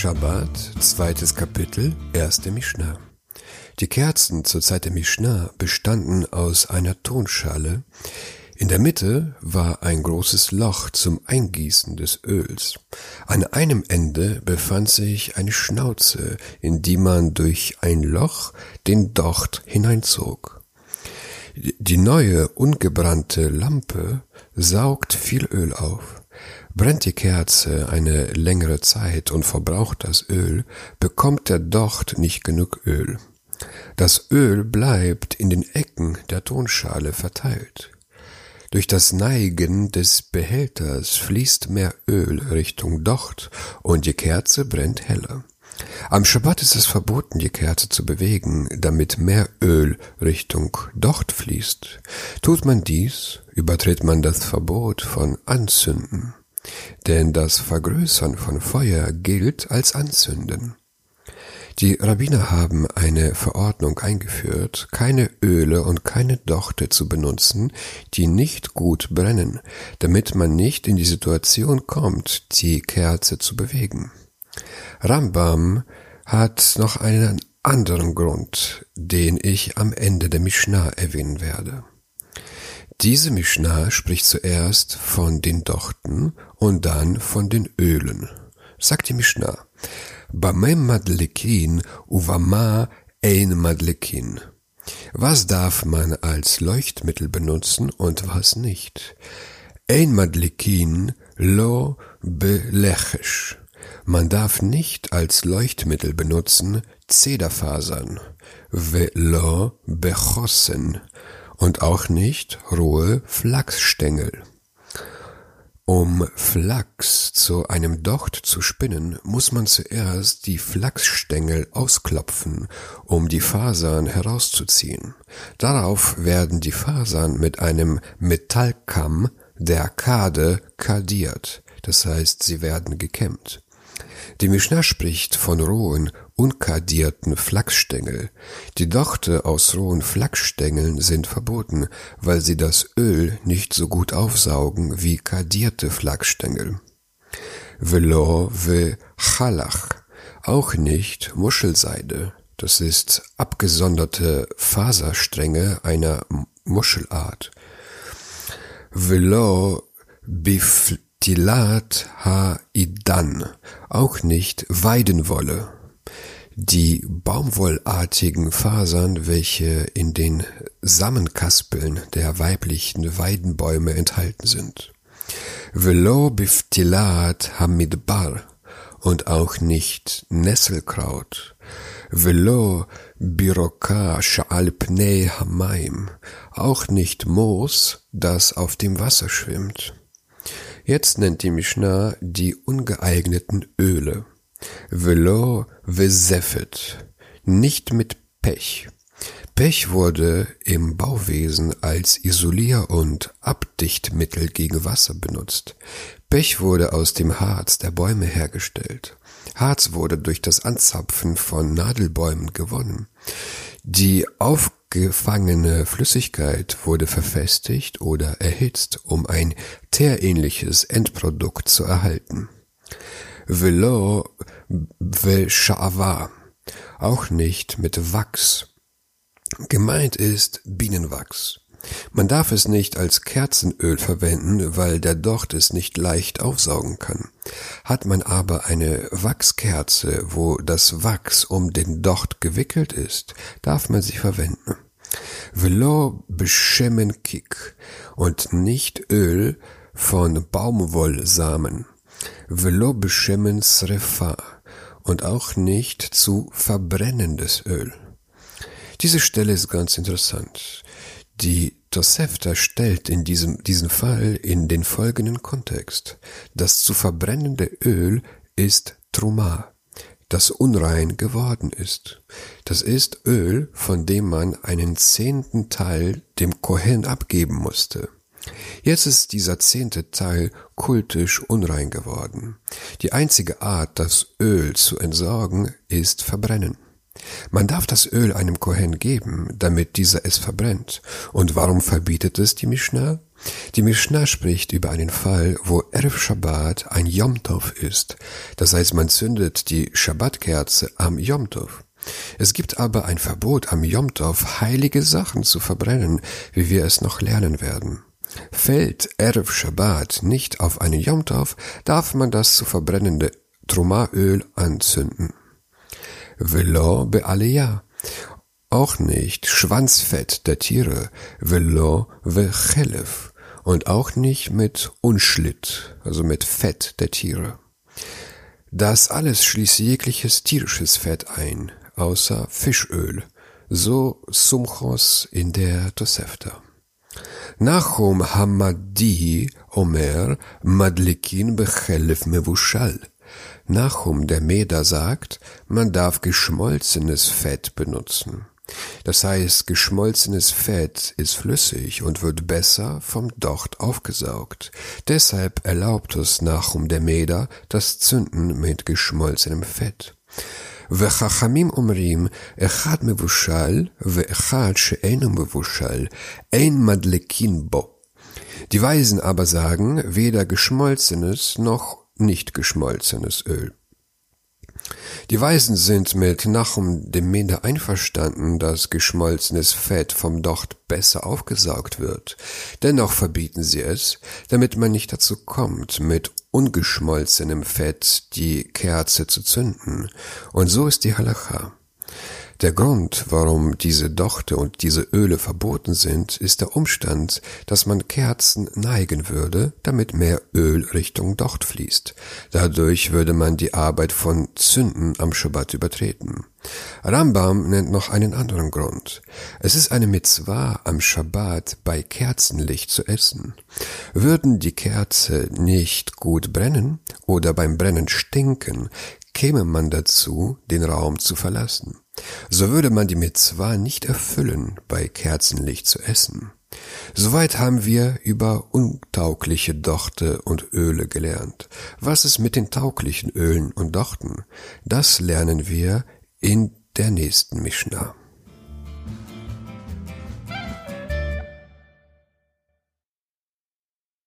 Shabbat, zweites Kapitel, erste Mishnah. Die Kerzen zur Zeit der Mishnah bestanden aus einer Tonschale. In der Mitte war ein großes Loch zum Eingießen des Öls. An einem Ende befand sich eine Schnauze, in die man durch ein Loch den Docht hineinzog. Die neue ungebrannte Lampe saugt viel Öl auf. Brennt die Kerze eine längere Zeit und verbraucht das Öl, bekommt der Docht nicht genug Öl. Das Öl bleibt in den Ecken der Tonschale verteilt. Durch das Neigen des Behälters fließt mehr Öl Richtung Docht und die Kerze brennt heller. Am Schabbat ist es verboten, die Kerze zu bewegen, damit mehr Öl Richtung Docht fließt. Tut man dies, übertritt man das Verbot von Anzünden denn das Vergrößern von Feuer gilt als Anzünden. Die Rabbiner haben eine Verordnung eingeführt, keine Öle und keine Dochte zu benutzen, die nicht gut brennen, damit man nicht in die Situation kommt, die Kerze zu bewegen. Rambam hat noch einen anderen Grund, den ich am Ende der Mishnah erwähnen werde. Diese Mishnah spricht zuerst von den Dochten und dann von den Ölen. Sagt die Mishnah. Bamem madlekin uvama ein madlekin. Was darf man als Leuchtmittel benutzen und was nicht? Ein madlekin lo belechish. Man darf nicht als Leuchtmittel benutzen Zederfasern. Velo bechossen und auch nicht rohe Flachsstängel. Um Flachs zu einem Docht zu spinnen, muss man zuerst die Flachsstängel ausklopfen, um die Fasern herauszuziehen. Darauf werden die Fasern mit einem Metallkamm der Kade kadiert, das heißt, sie werden gekämmt. Die Mishnah spricht von rohen, unkadierten Flachsstängel. Die Dochte aus rohen Flachsstängeln sind verboten, weil sie das Öl nicht so gut aufsaugen wie kadierte Flachsstängel. Velo ve chalach, auch nicht Muschelseide. Das ist abgesonderte Faserstränge einer Muschelart. Velo bif Tilat ha-Idan, auch nicht Weidenwolle. Die baumwollartigen Fasern, welche in den Samenkaspeln der weiblichen Weidenbäume enthalten sind. Velo biftilat hamidbar und auch nicht Nesselkraut. Velo biroka sha'al pnei hamaim, auch nicht Moos, das auf dem Wasser schwimmt. Jetzt nennt die Mishnah die ungeeigneten Öle. Velo vesefet, nicht mit Pech. Pech wurde im Bauwesen als Isolier- und Abdichtmittel gegen Wasser benutzt. Pech wurde aus dem Harz der Bäume hergestellt. Harz wurde durch das Anzapfen von Nadelbäumen gewonnen. Die aufgefangene Flüssigkeit wurde verfestigt oder erhitzt, um ein teerähnliches Endprodukt zu erhalten. Velo Veshava, auch nicht mit Wachs. Gemeint ist Bienenwachs. Man darf es nicht als Kerzenöl verwenden, weil der Docht es nicht leicht aufsaugen kann. Hat man aber eine Wachskerze, wo das Wachs um den Docht gewickelt ist, darf man sie verwenden. Velo beschemmen Kik und nicht Öl von Baumwollsamen. Velo beschemmen Srefa und auch nicht zu verbrennendes Öl. Diese Stelle ist ganz interessant. Die Tosefta stellt in diesem, diesen Fall in den folgenden Kontext. Das zu verbrennende Öl ist Truma, das unrein geworden ist. Das ist Öl, von dem man einen zehnten Teil dem Kohen abgeben musste. Jetzt ist dieser zehnte Teil kultisch unrein geworden. Die einzige Art, das Öl zu entsorgen, ist verbrennen. Man darf das Öl einem Kohen geben, damit dieser es verbrennt. Und warum verbietet es die Mishnah? Die Mishnah spricht über einen Fall, wo Erev Shabbat ein Yom ist. Das heißt, man zündet die Shabbatkerze am Yom. Es gibt aber ein Verbot am Yom heilige Sachen zu verbrennen, wie wir es noch lernen werden. Fällt Erev Shabbat nicht auf einen Yom darf man das zu verbrennende Trumaöl anzünden. Velo bealiyah. Auch nicht Schwanzfett der Tiere, velo vechelef. Und auch nicht mit Unschlitt, also mit Fett der Tiere. Das alles schließt jegliches tierisches Fett ein, außer Fischöl, so Sumchos in der Tosefta. Nachum Hamadi Omer Madlikin Bechelef Mevushal. Nachum der Meder sagt, man darf geschmolzenes Fett benutzen. Das heißt, geschmolzenes Fett ist flüssig und wird besser vom Docht aufgesaugt. Deshalb erlaubt es Nachum der Meder das Zünden mit geschmolzenem Fett. וחכמים אומרים, אחד מבושל ואחד שאינו מבושל, ein מדלקין בו. Die Weisen aber sagen, weder geschmolzenes noch nicht geschmolzenes Öl. Die Weisen sind mit Nachum dem Mende einverstanden, dass geschmolzenes Fett vom Docht besser aufgesaugt wird. Dennoch verbieten sie es, damit man nicht dazu kommt, mit ungeschmolzenem Fett die Kerze zu zünden. Und so ist die Halacha. Der Grund, warum diese Dochte und diese Öle verboten sind, ist der Umstand, dass man Kerzen neigen würde, damit mehr Öl Richtung Docht fließt. Dadurch würde man die Arbeit von Zünden am Schabbat übertreten. Rambam nennt noch einen anderen Grund. Es ist eine Mitzvah am Schabbat bei Kerzenlicht zu essen. Würden die Kerze nicht gut brennen oder beim Brennen stinken, käme man dazu, den Raum zu verlassen. So würde man die Mitzvah nicht erfüllen, bei Kerzenlicht zu essen. Soweit haben wir über untaugliche Dochte und Öle gelernt. Was ist mit den tauglichen Ölen und Dochten? Das lernen wir in der nächsten Mishnah.